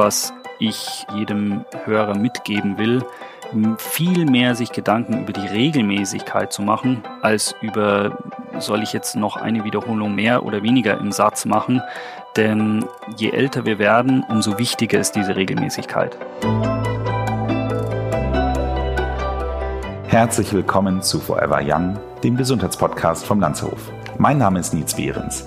was ich jedem Hörer mitgeben will, viel mehr sich Gedanken über die Regelmäßigkeit zu machen, als über, soll ich jetzt noch eine Wiederholung mehr oder weniger im Satz machen. Denn je älter wir werden, umso wichtiger ist diese Regelmäßigkeit. Herzlich willkommen zu Forever Young, dem Gesundheitspodcast vom Landshof. Mein Name ist Nils Behrens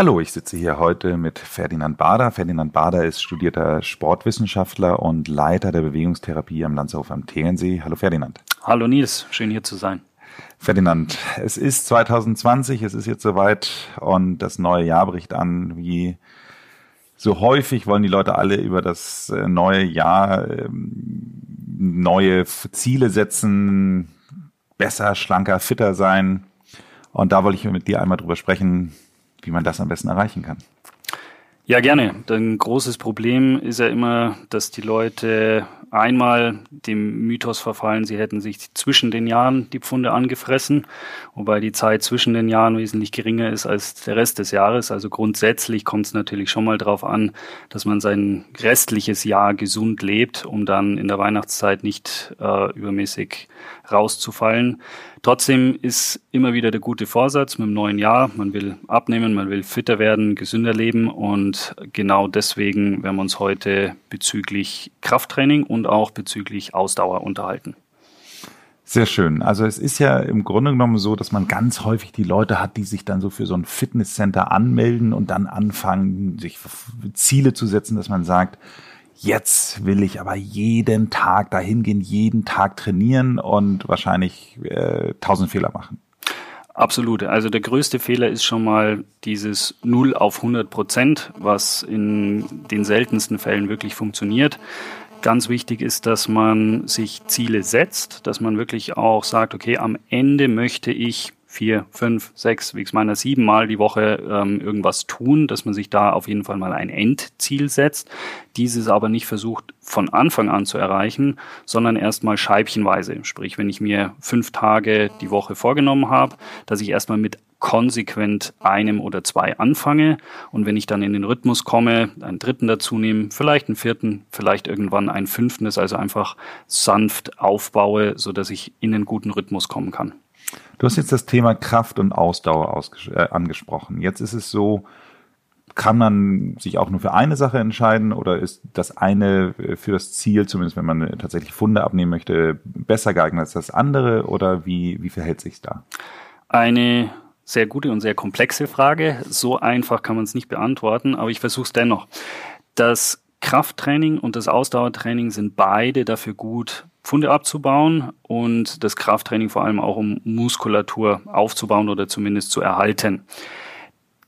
Hallo, ich sitze hier heute mit Ferdinand Bader. Ferdinand Bader ist studierter Sportwissenschaftler und Leiter der Bewegungstherapie am Landshof am Tegernsee. Hallo Ferdinand. Hallo Nils, schön hier zu sein. Ferdinand, es ist 2020, es ist jetzt soweit und das neue Jahr bricht an. Wie so häufig wollen die Leute alle über das äh, neue Jahr ähm, neue Ziele setzen, besser, schlanker, fitter sein. Und da wollte ich mit dir einmal drüber sprechen, wie man das am besten erreichen kann. Ja, gerne. Ein großes Problem ist ja immer, dass die Leute einmal dem Mythos verfallen, sie hätten sich zwischen den Jahren die Pfunde angefressen, wobei die Zeit zwischen den Jahren wesentlich geringer ist als der Rest des Jahres. Also grundsätzlich kommt es natürlich schon mal darauf an, dass man sein restliches Jahr gesund lebt, um dann in der Weihnachtszeit nicht äh, übermäßig rauszufallen. Trotzdem ist immer wieder der gute Vorsatz mit dem neuen Jahr. Man will abnehmen, man will fitter werden, gesünder leben und genau deswegen werden wir uns heute bezüglich Krafttraining und auch bezüglich Ausdauer unterhalten. Sehr schön. Also es ist ja im Grunde genommen so, dass man ganz häufig die Leute hat, die sich dann so für so ein Fitnesscenter anmelden und dann anfangen, sich Ziele zu setzen, dass man sagt, jetzt will ich aber jeden Tag dahin gehen, jeden Tag trainieren und wahrscheinlich äh, tausend Fehler machen. Absolut. Also der größte Fehler ist schon mal dieses 0 auf 100 Prozent, was in den seltensten Fällen wirklich funktioniert. Ganz wichtig ist, dass man sich Ziele setzt, dass man wirklich auch sagt, okay, am Ende möchte ich vier, fünf, sechs, wie ich es meiner sieben Mal die Woche ähm, irgendwas tun, dass man sich da auf jeden Fall mal ein Endziel setzt, dieses aber nicht versucht von Anfang an zu erreichen, sondern erstmal scheibchenweise. Sprich, wenn ich mir fünf Tage die Woche vorgenommen habe, dass ich erstmal mit konsequent einem oder zwei anfange und wenn ich dann in den Rhythmus komme, einen dritten dazu nehme, vielleicht einen vierten, vielleicht irgendwann einen fünften, das also einfach sanft aufbaue, so dass ich in einen guten Rhythmus kommen kann. Du hast jetzt das Thema Kraft und Ausdauer äh, angesprochen. Jetzt ist es so, kann man sich auch nur für eine Sache entscheiden oder ist das eine für das Ziel, zumindest wenn man tatsächlich Funde abnehmen möchte, besser geeignet als das andere oder wie, wie verhält sich da? Eine sehr gute und sehr komplexe Frage. So einfach kann man es nicht beantworten, aber ich versuche es dennoch. Das Krafttraining und das Ausdauertraining sind beide dafür gut, Pfunde abzubauen und das Krafttraining vor allem auch um Muskulatur aufzubauen oder zumindest zu erhalten.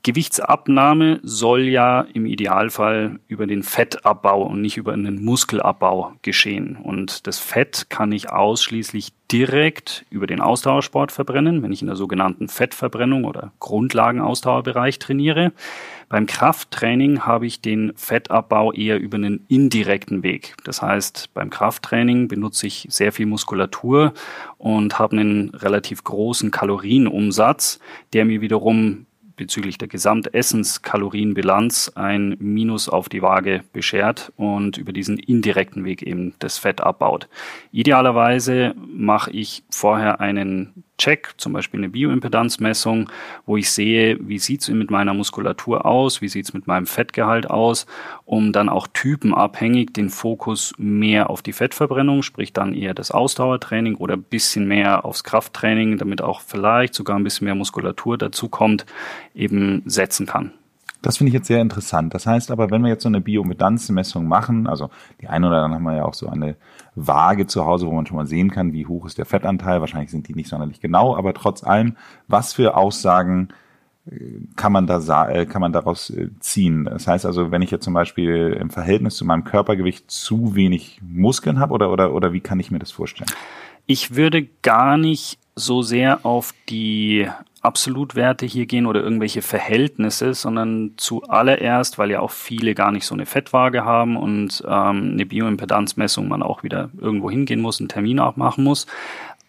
Gewichtsabnahme soll ja im Idealfall über den Fettabbau und nicht über einen Muskelabbau geschehen. Und das Fett kann ich ausschließlich direkt über den Ausdauersport verbrennen, wenn ich in der sogenannten Fettverbrennung oder Grundlagenausdauerbereich trainiere. Beim Krafttraining habe ich den Fettabbau eher über einen indirekten Weg. Das heißt, beim Krafttraining benutze ich sehr viel Muskulatur und habe einen relativ großen Kalorienumsatz, der mir wiederum bezüglich der Gesamtessenskalorienbilanz ein Minus auf die Waage beschert und über diesen indirekten Weg eben das Fett abbaut. Idealerweise mache ich vorher einen Check, zum Beispiel eine Bioimpedanzmessung, wo ich sehe, wie sieht es mit meiner Muskulatur aus, wie sieht es mit meinem Fettgehalt aus, um dann auch typenabhängig den Fokus mehr auf die Fettverbrennung, sprich dann eher das Ausdauertraining oder ein bisschen mehr aufs Krafttraining, damit auch vielleicht sogar ein bisschen mehr Muskulatur dazu kommt, eben setzen kann. Das finde ich jetzt sehr interessant. Das heißt aber, wenn wir jetzt so eine Bioimpedanzmessung machen, also die eine oder andere haben wir ja auch so eine Waage zu Hause, wo man schon mal sehen kann, wie hoch ist der Fettanteil. Wahrscheinlich sind die nicht sonderlich genau, aber trotz allem, was für Aussagen äh, kann man da äh, kann man daraus äh, ziehen. Das heißt also, wenn ich jetzt zum Beispiel im Verhältnis zu meinem Körpergewicht zu wenig Muskeln habe oder oder oder wie kann ich mir das vorstellen? Ich würde gar nicht so sehr auf die Absolutwerte hier gehen oder irgendwelche Verhältnisse, sondern zuallererst, weil ja auch viele gar nicht so eine Fettwaage haben und ähm, eine Bioimpedanzmessung man auch wieder irgendwo hingehen muss, einen Termin auch machen muss,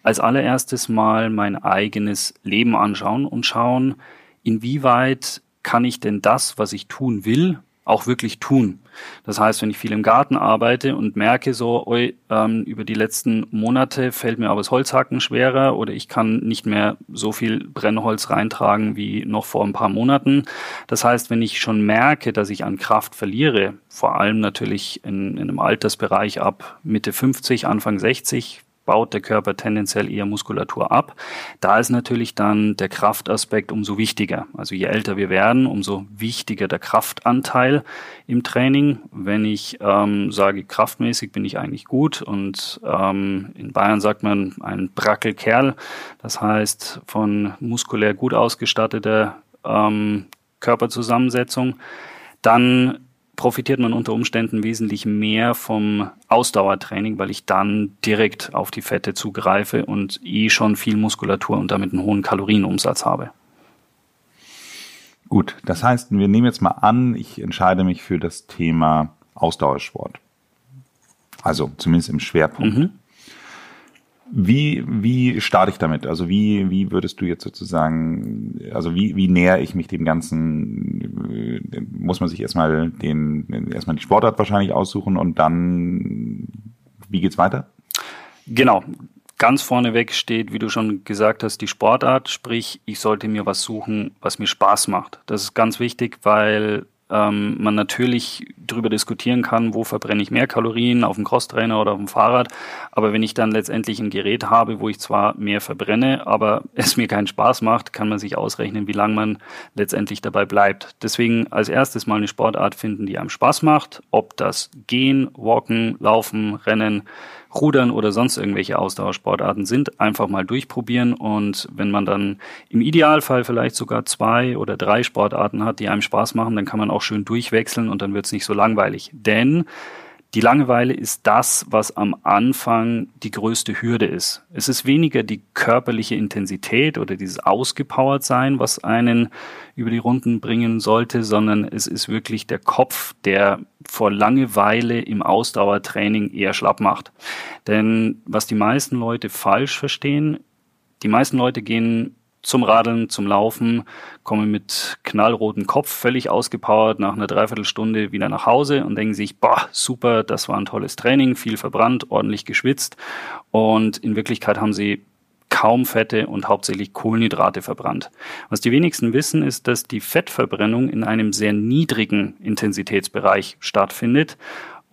als allererstes mal mein eigenes Leben anschauen und schauen, inwieweit kann ich denn das, was ich tun will, auch wirklich tun. Das heißt, wenn ich viel im Garten arbeite und merke so, oi, ähm, über die letzten Monate fällt mir aber das Holzhacken schwerer oder ich kann nicht mehr so viel Brennholz reintragen wie noch vor ein paar Monaten. Das heißt, wenn ich schon merke, dass ich an Kraft verliere, vor allem natürlich in, in einem Altersbereich ab Mitte 50, Anfang 60, baut der Körper tendenziell eher Muskulatur ab. Da ist natürlich dann der Kraftaspekt umso wichtiger. Also je älter wir werden, umso wichtiger der Kraftanteil im Training. Wenn ich ähm, sage, kraftmäßig bin ich eigentlich gut und ähm, in Bayern sagt man ein Brackelkerl, das heißt von muskulär gut ausgestatteter ähm, Körperzusammensetzung, dann profitiert man unter Umständen wesentlich mehr vom Ausdauertraining, weil ich dann direkt auf die Fette zugreife und eh schon viel Muskulatur und damit einen hohen Kalorienumsatz habe. Gut, das heißt, wir nehmen jetzt mal an, ich entscheide mich für das Thema Ausdauersport. Also zumindest im Schwerpunkt. Mhm. Wie, wie starte ich damit? Also wie, wie würdest du jetzt sozusagen, also wie, wie näher ich mich dem Ganzen, muss man sich erstmal den, erstmal die Sportart wahrscheinlich aussuchen und dann, wie geht's weiter? Genau. Ganz vorneweg steht, wie du schon gesagt hast, die Sportart, sprich, ich sollte mir was suchen, was mir Spaß macht. Das ist ganz wichtig, weil ähm, man natürlich darüber diskutieren kann, wo verbrenne ich mehr Kalorien, auf dem Crosstrainer oder auf dem Fahrrad. Aber wenn ich dann letztendlich ein Gerät habe, wo ich zwar mehr verbrenne, aber es mir keinen Spaß macht, kann man sich ausrechnen, wie lange man letztendlich dabei bleibt. Deswegen als erstes mal eine Sportart finden, die einem Spaß macht. Ob das Gehen, Walken, Laufen, Rennen, Rudern oder sonst irgendwelche Ausdauersportarten sind, einfach mal durchprobieren und wenn man dann im Idealfall vielleicht sogar zwei oder drei Sportarten hat, die einem Spaß machen, dann kann man auch schön durchwechseln und dann wird es nicht so langweilig. Denn die Langeweile ist das, was am Anfang die größte Hürde ist. Es ist weniger die körperliche Intensität oder dieses ausgepowert sein, was einen über die Runden bringen sollte, sondern es ist wirklich der Kopf, der vor Langeweile im Ausdauertraining eher schlapp macht. Denn was die meisten Leute falsch verstehen, die meisten Leute gehen zum Radeln, zum Laufen, komme mit knallrotem Kopf, völlig ausgepowert, nach einer Dreiviertelstunde wieder nach Hause und denken sich, boah, super, das war ein tolles Training, viel verbrannt, ordentlich geschwitzt. Und in Wirklichkeit haben sie kaum Fette und hauptsächlich Kohlenhydrate verbrannt. Was die wenigsten wissen, ist, dass die Fettverbrennung in einem sehr niedrigen Intensitätsbereich stattfindet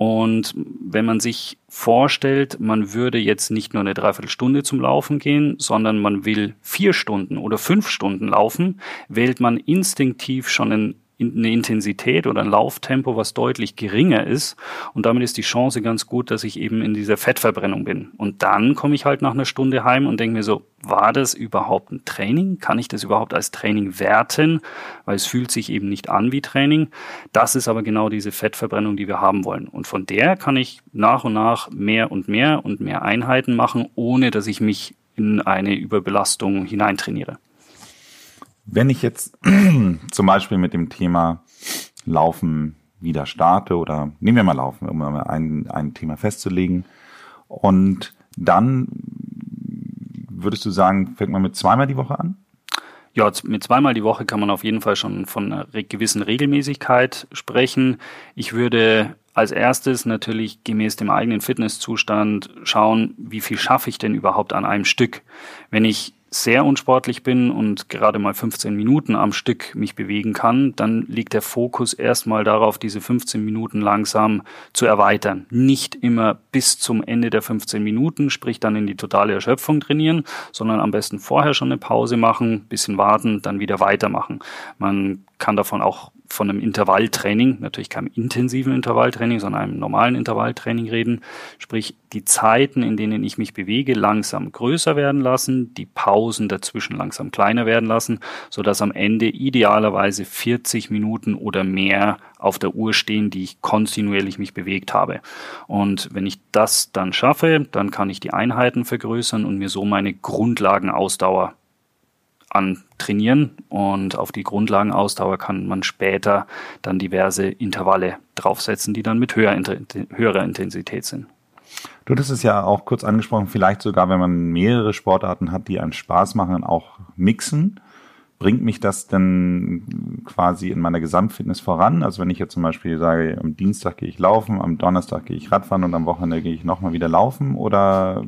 und wenn man sich vorstellt, man würde jetzt nicht nur eine Dreiviertelstunde zum Laufen gehen, sondern man will vier Stunden oder fünf Stunden laufen, wählt man instinktiv schon einen eine Intensität oder ein Lauftempo, was deutlich geringer ist. Und damit ist die Chance ganz gut, dass ich eben in dieser Fettverbrennung bin. Und dann komme ich halt nach einer Stunde heim und denke mir so, war das überhaupt ein Training? Kann ich das überhaupt als Training werten? Weil es fühlt sich eben nicht an wie Training. Das ist aber genau diese Fettverbrennung, die wir haben wollen. Und von der kann ich nach und nach mehr und mehr und mehr Einheiten machen, ohne dass ich mich in eine Überbelastung hineintrainiere. Wenn ich jetzt zum Beispiel mit dem Thema Laufen wieder starte oder nehmen wir mal Laufen, um mal ein, ein Thema festzulegen und dann würdest du sagen, fängt man mit zweimal die Woche an? Ja, mit zweimal die Woche kann man auf jeden Fall schon von einer gewissen Regelmäßigkeit sprechen. Ich würde als erstes natürlich gemäß dem eigenen Fitnesszustand schauen, wie viel schaffe ich denn überhaupt an einem Stück. Wenn ich sehr unsportlich bin und gerade mal 15 Minuten am Stück mich bewegen kann, dann liegt der Fokus erstmal darauf, diese 15 Minuten langsam zu erweitern. Nicht immer bis zum Ende der 15 Minuten, sprich dann in die totale Erschöpfung trainieren, sondern am besten vorher schon eine Pause machen, bisschen warten, dann wieder weitermachen. Man kann davon auch von einem Intervalltraining, natürlich keinem intensiven Intervalltraining, sondern einem normalen Intervalltraining reden. Sprich, die Zeiten, in denen ich mich bewege, langsam größer werden lassen, die Pausen dazwischen langsam kleiner werden lassen, so dass am Ende idealerweise 40 Minuten oder mehr auf der Uhr stehen, die ich kontinuierlich mich bewegt habe. Und wenn ich das dann schaffe, dann kann ich die Einheiten vergrößern und mir so meine Grundlagenausdauer antrainieren und auf die Grundlagenausdauer kann man später dann diverse Intervalle draufsetzen, die dann mit höher, höherer Intensität sind. Du hattest es ja auch kurz angesprochen, vielleicht sogar, wenn man mehrere Sportarten hat, die einen Spaß machen, auch mixen. Bringt mich das denn quasi in meiner Gesamtfitness voran? Also wenn ich jetzt zum Beispiel sage, am Dienstag gehe ich laufen, am Donnerstag gehe ich Radfahren und am Wochenende gehe ich nochmal wieder laufen oder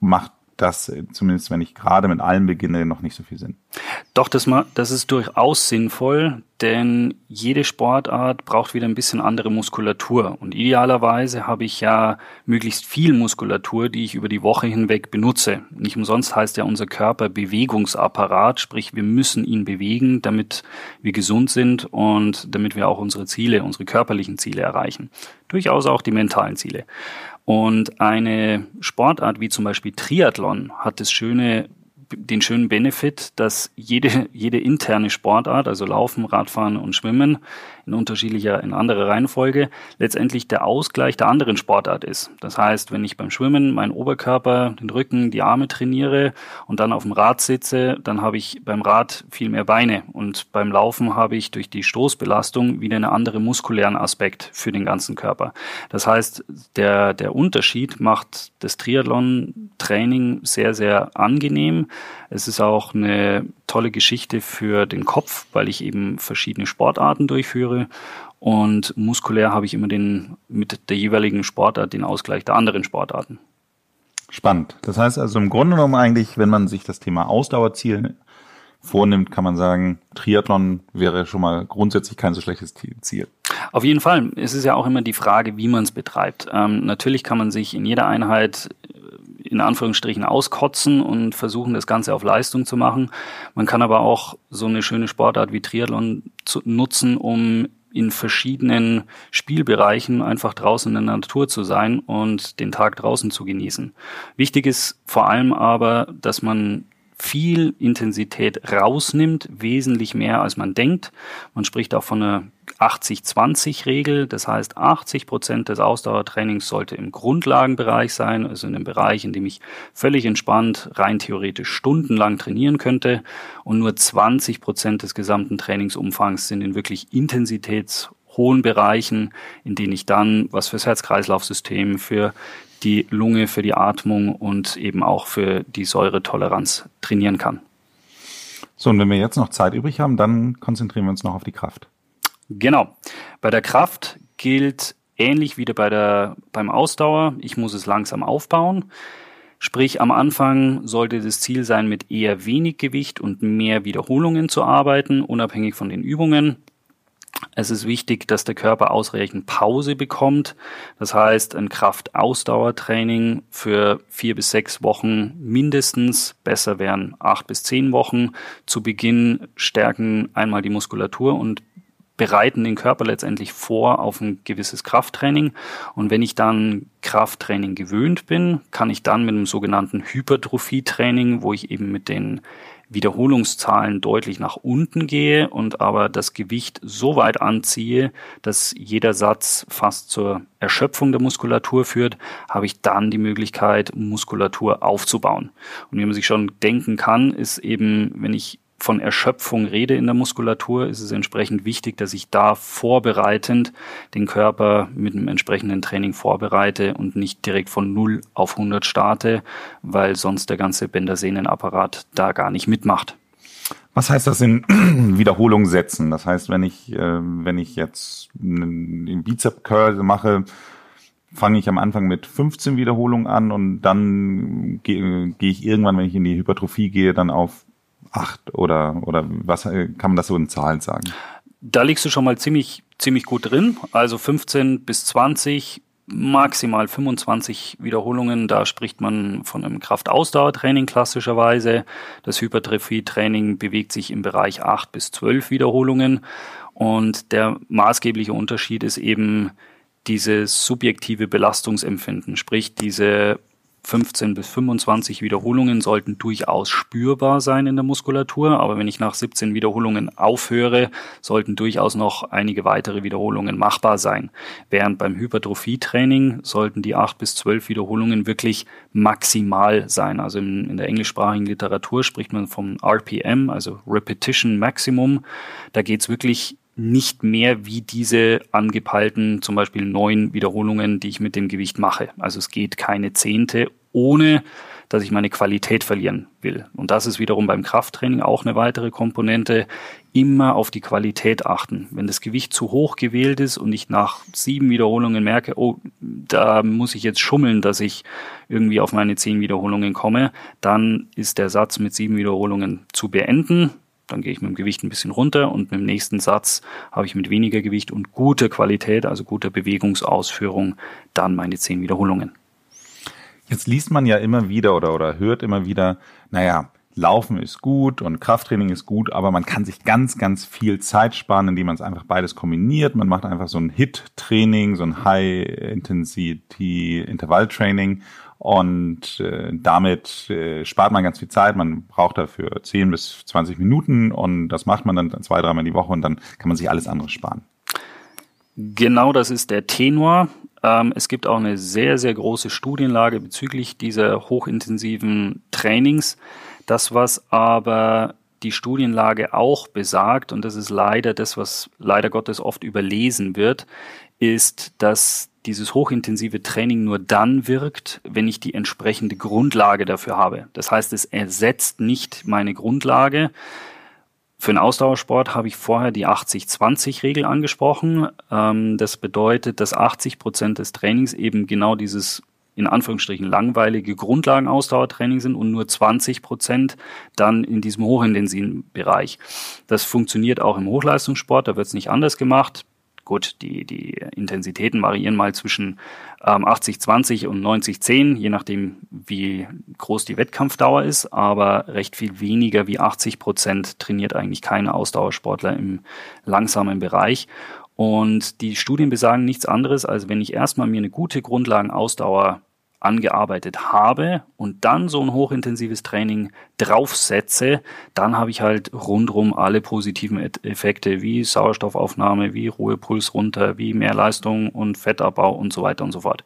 macht das zumindest, wenn ich gerade mit allem beginne, noch nicht so viel Sinn. Doch, das, das ist durchaus sinnvoll, denn jede Sportart braucht wieder ein bisschen andere Muskulatur. Und idealerweise habe ich ja möglichst viel Muskulatur, die ich über die Woche hinweg benutze. Nicht umsonst heißt ja unser Körper Bewegungsapparat, sprich wir müssen ihn bewegen, damit wir gesund sind und damit wir auch unsere Ziele, unsere körperlichen Ziele erreichen. Durchaus auch die mentalen Ziele. Und eine Sportart wie zum Beispiel Triathlon hat das schöne den schönen Benefit, dass jede, jede interne Sportart, also Laufen, Radfahren und Schwimmen, in unterschiedlicher, in anderer Reihenfolge, letztendlich der Ausgleich der anderen Sportart ist. Das heißt, wenn ich beim Schwimmen meinen Oberkörper, den Rücken, die Arme trainiere und dann auf dem Rad sitze, dann habe ich beim Rad viel mehr Beine und beim Laufen habe ich durch die Stoßbelastung wieder einen anderen muskulären Aspekt für den ganzen Körper. Das heißt, der, der Unterschied macht das Triathlon-Training sehr, sehr angenehm. Es ist auch eine tolle Geschichte für den Kopf, weil ich eben verschiedene Sportarten durchführe. Und muskulär habe ich immer den, mit der jeweiligen Sportart den Ausgleich der anderen Sportarten. Spannend. Das heißt also im Grunde genommen eigentlich, wenn man sich das Thema Ausdauerziel vornimmt, kann man sagen, Triathlon wäre schon mal grundsätzlich kein so schlechtes Ziel. Auf jeden Fall. Es ist ja auch immer die Frage, wie man es betreibt. Ähm, natürlich kann man sich in jeder Einheit in Anführungsstrichen auskotzen und versuchen, das Ganze auf Leistung zu machen. Man kann aber auch so eine schöne Sportart wie Triathlon zu nutzen, um in verschiedenen Spielbereichen einfach draußen in der Natur zu sein und den Tag draußen zu genießen. Wichtig ist vor allem aber, dass man viel Intensität rausnimmt, wesentlich mehr als man denkt. Man spricht auch von einer 80-20-Regel. Das heißt, 80 Prozent des Ausdauertrainings sollte im Grundlagenbereich sein, also in dem Bereich, in dem ich völlig entspannt, rein theoretisch stundenlang trainieren könnte. Und nur 20 Prozent des gesamten Trainingsumfangs sind in wirklich intensitätshohen Bereichen, in denen ich dann was fürs Herz-Kreislauf-System, für die Lunge, für die Atmung und eben auch für die Säuretoleranz trainieren kann. So, und wenn wir jetzt noch Zeit übrig haben, dann konzentrieren wir uns noch auf die Kraft. Genau. Bei der Kraft gilt ähnlich wie bei der, beim Ausdauer, ich muss es langsam aufbauen. Sprich, am Anfang sollte das Ziel sein, mit eher wenig Gewicht und mehr Wiederholungen zu arbeiten, unabhängig von den Übungen. Es ist wichtig, dass der Körper ausreichend Pause bekommt. Das heißt, ein Kraftausdauertraining für vier bis sechs Wochen mindestens. Besser wären acht bis zehn Wochen. Zu Beginn stärken einmal die Muskulatur und bereiten den Körper letztendlich vor auf ein gewisses Krafttraining. Und wenn ich dann Krafttraining gewöhnt bin, kann ich dann mit einem sogenannten Hypertrophietraining, wo ich eben mit den Wiederholungszahlen deutlich nach unten gehe und aber das Gewicht so weit anziehe, dass jeder Satz fast zur Erschöpfung der Muskulatur führt, habe ich dann die Möglichkeit, Muskulatur aufzubauen. Und wie man sich schon denken kann, ist eben, wenn ich von Erschöpfung rede in der Muskulatur, ist es entsprechend wichtig, dass ich da vorbereitend den Körper mit einem entsprechenden Training vorbereite und nicht direkt von 0 auf 100 starte, weil sonst der ganze Bändersehnenapparat da gar nicht mitmacht. Was heißt das in Wiederholung setzen? Das heißt, wenn ich, äh, wenn ich jetzt einen Bizep Curl mache, fange ich am Anfang mit 15 Wiederholungen an und dann gehe geh ich irgendwann, wenn ich in die Hypertrophie gehe, dann auf acht oder, oder was äh, kann man das so in Zahlen sagen? Da liegst du schon mal ziemlich, ziemlich gut drin. Also 15 bis 20 maximal 25 Wiederholungen. Da spricht man von einem Kraftausdauertraining klassischerweise. Das Hypertrophie-Training bewegt sich im Bereich 8 bis 12 Wiederholungen. Und der maßgebliche Unterschied ist eben dieses subjektive Belastungsempfinden, sprich diese 15 bis 25 Wiederholungen sollten durchaus spürbar sein in der Muskulatur, aber wenn ich nach 17 Wiederholungen aufhöre, sollten durchaus noch einige weitere Wiederholungen machbar sein. Während beim Hypertrophietraining sollten die 8 bis 12 Wiederholungen wirklich maximal sein. Also in, in der englischsprachigen Literatur spricht man vom RPM, also Repetition Maximum. Da geht's wirklich nicht mehr wie diese angepeilten zum Beispiel neun Wiederholungen, die ich mit dem Gewicht mache. Also es geht keine Zehnte, ohne dass ich meine Qualität verlieren will. Und das ist wiederum beim Krafttraining auch eine weitere Komponente. Immer auf die Qualität achten. Wenn das Gewicht zu hoch gewählt ist und ich nach sieben Wiederholungen merke, oh, da muss ich jetzt schummeln, dass ich irgendwie auf meine zehn Wiederholungen komme, dann ist der Satz mit sieben Wiederholungen zu beenden dann gehe ich mit dem Gewicht ein bisschen runter und mit dem nächsten Satz habe ich mit weniger Gewicht und guter Qualität, also guter Bewegungsausführung, dann meine zehn Wiederholungen. Jetzt liest man ja immer wieder oder, oder hört immer wieder, naja, Laufen ist gut und Krafttraining ist gut, aber man kann sich ganz, ganz viel Zeit sparen, indem man es einfach beides kombiniert. Man macht einfach so ein HIT-Training, so ein High-Intensity-Intervall-Training und äh, damit äh, spart man ganz viel Zeit. Man braucht dafür 10 bis 20 Minuten und das macht man dann zwei, dreimal die Woche und dann kann man sich alles andere sparen. Genau das ist der Tenor. Ähm, es gibt auch eine sehr, sehr große Studienlage bezüglich dieser hochintensiven Trainings. Das, was aber die Studienlage auch besagt, und das ist leider das, was leider Gottes oft überlesen wird, ist, dass dieses hochintensive Training nur dann wirkt, wenn ich die entsprechende Grundlage dafür habe. Das heißt, es ersetzt nicht meine Grundlage. Für den Ausdauersport habe ich vorher die 80-20-Regel angesprochen. Ähm, das bedeutet, dass 80 Prozent des Trainings eben genau dieses in Anführungsstrichen langweilige Grundlagenausdauertraining sind und nur 20 Prozent dann in diesem hochintensiven Bereich. Das funktioniert auch im Hochleistungssport, da wird es nicht anders gemacht. Gut, die, die Intensitäten variieren mal zwischen ähm, 80-20 und 90-10, je nachdem, wie groß die Wettkampfdauer ist, aber recht viel weniger wie 80 Prozent trainiert eigentlich keine Ausdauersportler im langsamen Bereich. Und die Studien besagen nichts anderes, als wenn ich erstmal mir eine gute Grundlagenausdauer angearbeitet habe und dann so ein hochintensives Training draufsetze, dann habe ich halt rundrum alle positiven Effekte wie Sauerstoffaufnahme, wie Ruhepuls runter, wie mehr Leistung und Fettabbau und so weiter und so fort.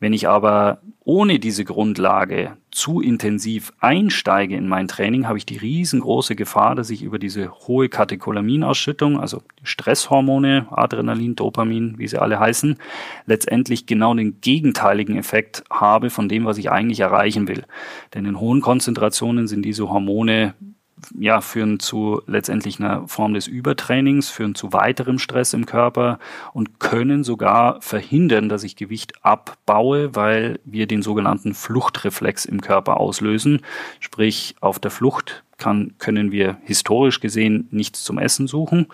Wenn ich aber ohne diese Grundlage zu intensiv einsteige in mein Training, habe ich die riesengroße Gefahr, dass ich über diese hohe Katecholaminausschüttung, also Stresshormone, Adrenalin, Dopamin, wie sie alle heißen, letztendlich genau den gegenteiligen Effekt habe von dem, was ich eigentlich erreichen will. Denn in hohen Konzentrationen sind diese Hormone ja, führen zu letztendlich einer Form des Übertrainings, führen zu weiterem Stress im Körper und können sogar verhindern, dass ich Gewicht abbaue, weil wir den sogenannten Fluchtreflex im Körper auslösen. Sprich, auf der Flucht kann, können wir historisch gesehen nichts zum Essen suchen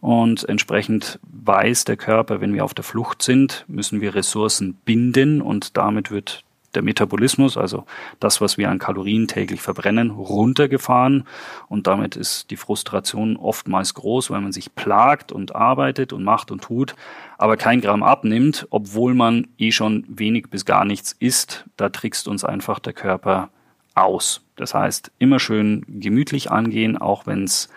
und entsprechend weiß der Körper, wenn wir auf der Flucht sind, müssen wir Ressourcen binden und damit wird der Metabolismus, also das, was wir an Kalorien täglich verbrennen, runtergefahren und damit ist die Frustration oftmals groß, weil man sich plagt und arbeitet und macht und tut, aber kein Gramm abnimmt, obwohl man eh schon wenig bis gar nichts isst. Da trickst uns einfach der Körper aus. Das heißt, immer schön gemütlich angehen, auch wenn es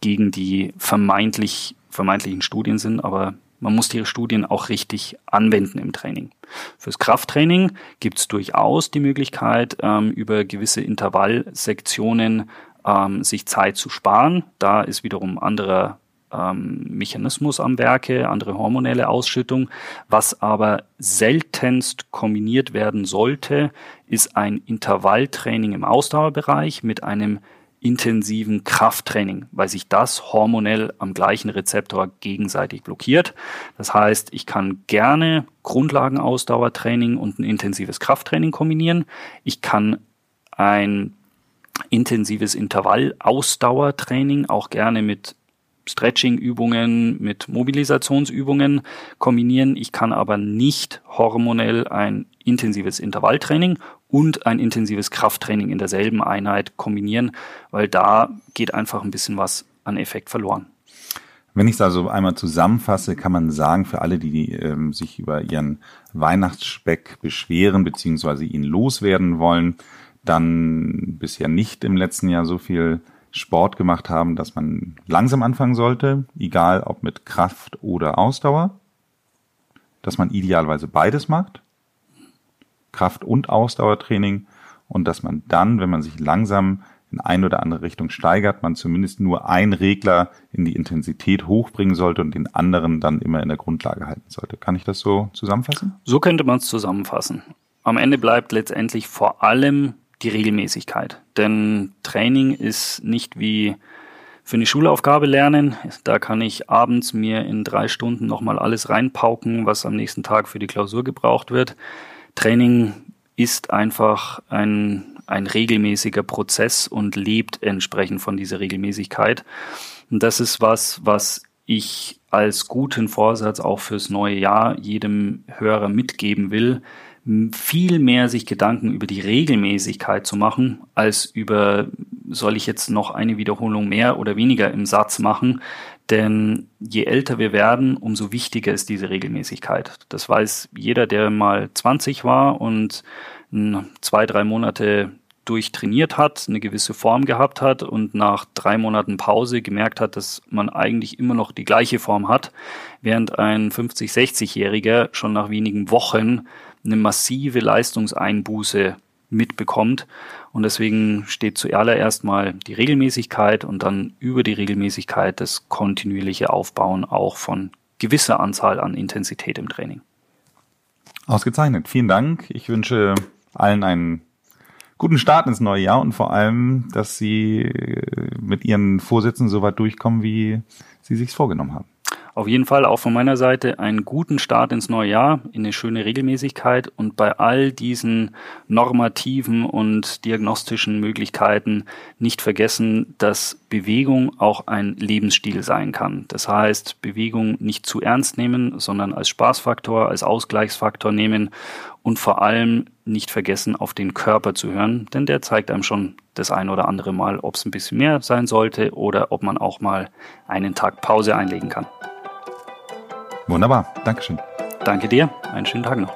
gegen die vermeintlich, vermeintlichen Studien sind, aber man muss die Studien auch richtig anwenden im Training. Fürs Krafttraining gibt es durchaus die Möglichkeit, ähm, über gewisse Intervallsektionen ähm, sich Zeit zu sparen. Da ist wiederum anderer ähm, Mechanismus am Werke, andere hormonelle Ausschüttung. Was aber seltenst kombiniert werden sollte, ist ein Intervalltraining im Ausdauerbereich mit einem intensiven Krafttraining, weil sich das hormonell am gleichen Rezeptor gegenseitig blockiert. Das heißt, ich kann gerne Grundlagenausdauertraining und ein intensives Krafttraining kombinieren. Ich kann ein intensives Intervallausdauertraining auch gerne mit Stretching-Übungen mit Mobilisationsübungen kombinieren. Ich kann aber nicht hormonell ein intensives Intervalltraining und ein intensives Krafttraining in derselben Einheit kombinieren, weil da geht einfach ein bisschen was an Effekt verloren. Wenn ich es also einmal zusammenfasse, kann man sagen, für alle, die ähm, sich über ihren Weihnachtsspeck beschweren bzw. ihn loswerden wollen, dann bisher nicht im letzten Jahr so viel Sport gemacht haben, dass man langsam anfangen sollte, egal ob mit Kraft oder Ausdauer, dass man idealerweise beides macht, Kraft- und Ausdauertraining und dass man dann, wenn man sich langsam in eine oder andere Richtung steigert, man zumindest nur einen Regler in die Intensität hochbringen sollte und den anderen dann immer in der Grundlage halten sollte. Kann ich das so zusammenfassen? So könnte man es zusammenfassen. Am Ende bleibt letztendlich vor allem die Regelmäßigkeit. Denn Training ist nicht wie für eine Schulaufgabe lernen. Da kann ich abends mir in drei Stunden nochmal alles reinpauken, was am nächsten Tag für die Klausur gebraucht wird. Training ist einfach ein, ein regelmäßiger Prozess und lebt entsprechend von dieser Regelmäßigkeit. Und das ist was, was ich als guten Vorsatz auch fürs neue Jahr jedem Hörer mitgeben will, viel mehr sich Gedanken über die Regelmäßigkeit zu machen, als über, soll ich jetzt noch eine Wiederholung mehr oder weniger im Satz machen. Denn je älter wir werden, umso wichtiger ist diese Regelmäßigkeit. Das weiß jeder, der mal 20 war und zwei, drei Monate durchtrainiert hat, eine gewisse Form gehabt hat und nach drei Monaten Pause gemerkt hat, dass man eigentlich immer noch die gleiche Form hat, während ein 50-, 60-Jähriger schon nach wenigen Wochen eine massive Leistungseinbuße mitbekommt. Und deswegen steht zuallererst mal die Regelmäßigkeit und dann über die Regelmäßigkeit das kontinuierliche Aufbauen auch von gewisser Anzahl an Intensität im Training. Ausgezeichnet. Vielen Dank. Ich wünsche allen einen guten Start ins neue Jahr und vor allem, dass Sie mit Ihren Vorsätzen so weit durchkommen, wie Sie sich vorgenommen haben. Auf jeden Fall auch von meiner Seite einen guten Start ins neue Jahr, in eine schöne Regelmäßigkeit und bei all diesen normativen und diagnostischen Möglichkeiten nicht vergessen, dass Bewegung auch ein Lebensstil sein kann. Das heißt, Bewegung nicht zu ernst nehmen, sondern als Spaßfaktor, als Ausgleichsfaktor nehmen und vor allem nicht vergessen, auf den Körper zu hören, denn der zeigt einem schon das ein oder andere Mal, ob es ein bisschen mehr sein sollte oder ob man auch mal einen Tag Pause einlegen kann. Wunderbar, Dankeschön. Danke dir, einen schönen Tag noch.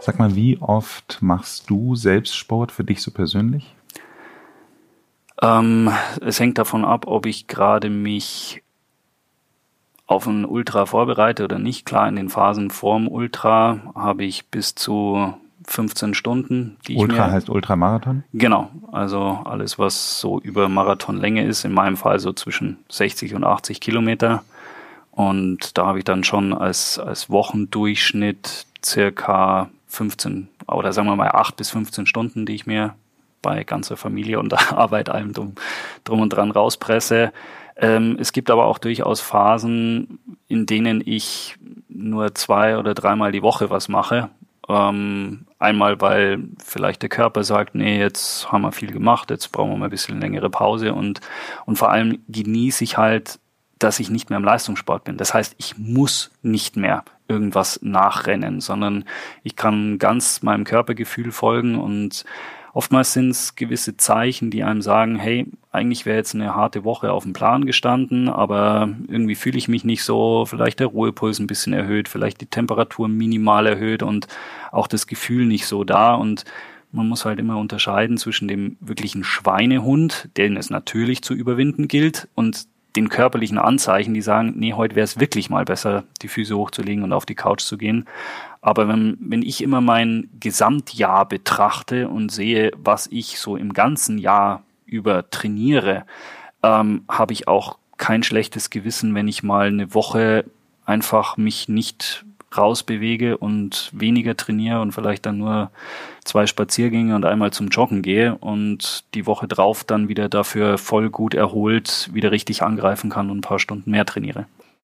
Sag mal, wie oft machst du Selbstsport für dich so persönlich? Ähm, es hängt davon ab, ob ich gerade mich auf ein Ultra vorbereite oder nicht. Klar, in den Phasen vorm Ultra habe ich bis zu 15 Stunden. Die Ultra mir, heißt Ultramarathon? Genau, also alles, was so über Marathonlänge ist, in meinem Fall so zwischen 60 und 80 Kilometer. Und da habe ich dann schon als, als Wochendurchschnitt circa 15 oder sagen wir mal 8 bis 15 Stunden, die ich mir bei ganzer Familie und Arbeit allem drum, drum und dran rauspresse. Ähm, es gibt aber auch durchaus Phasen, in denen ich nur zwei oder dreimal die Woche was mache ähm, einmal, weil vielleicht der Körper sagt, nee, jetzt haben wir viel gemacht, jetzt brauchen wir mal ein bisschen längere Pause und, und vor allem genieße ich halt, dass ich nicht mehr im Leistungssport bin. Das heißt, ich muss nicht mehr irgendwas nachrennen, sondern ich kann ganz meinem Körpergefühl folgen und Oftmals sind es gewisse Zeichen, die einem sagen, hey, eigentlich wäre jetzt eine harte Woche auf dem Plan gestanden, aber irgendwie fühle ich mich nicht so, vielleicht der Ruhepuls ein bisschen erhöht, vielleicht die Temperatur minimal erhöht und auch das Gefühl nicht so da und man muss halt immer unterscheiden zwischen dem wirklichen Schweinehund, den es natürlich zu überwinden gilt, und den körperlichen Anzeichen, die sagen, nee, heute wäre es wirklich mal besser, die Füße hochzulegen und auf die Couch zu gehen. Aber wenn, wenn ich immer mein Gesamtjahr betrachte und sehe, was ich so im ganzen Jahr über trainiere, ähm, habe ich auch kein schlechtes Gewissen, wenn ich mal eine Woche einfach mich nicht rausbewege und weniger trainiere und vielleicht dann nur zwei Spaziergänge und einmal zum Joggen gehe und die Woche drauf dann wieder dafür voll gut erholt wieder richtig angreifen kann und ein paar Stunden mehr trainiere.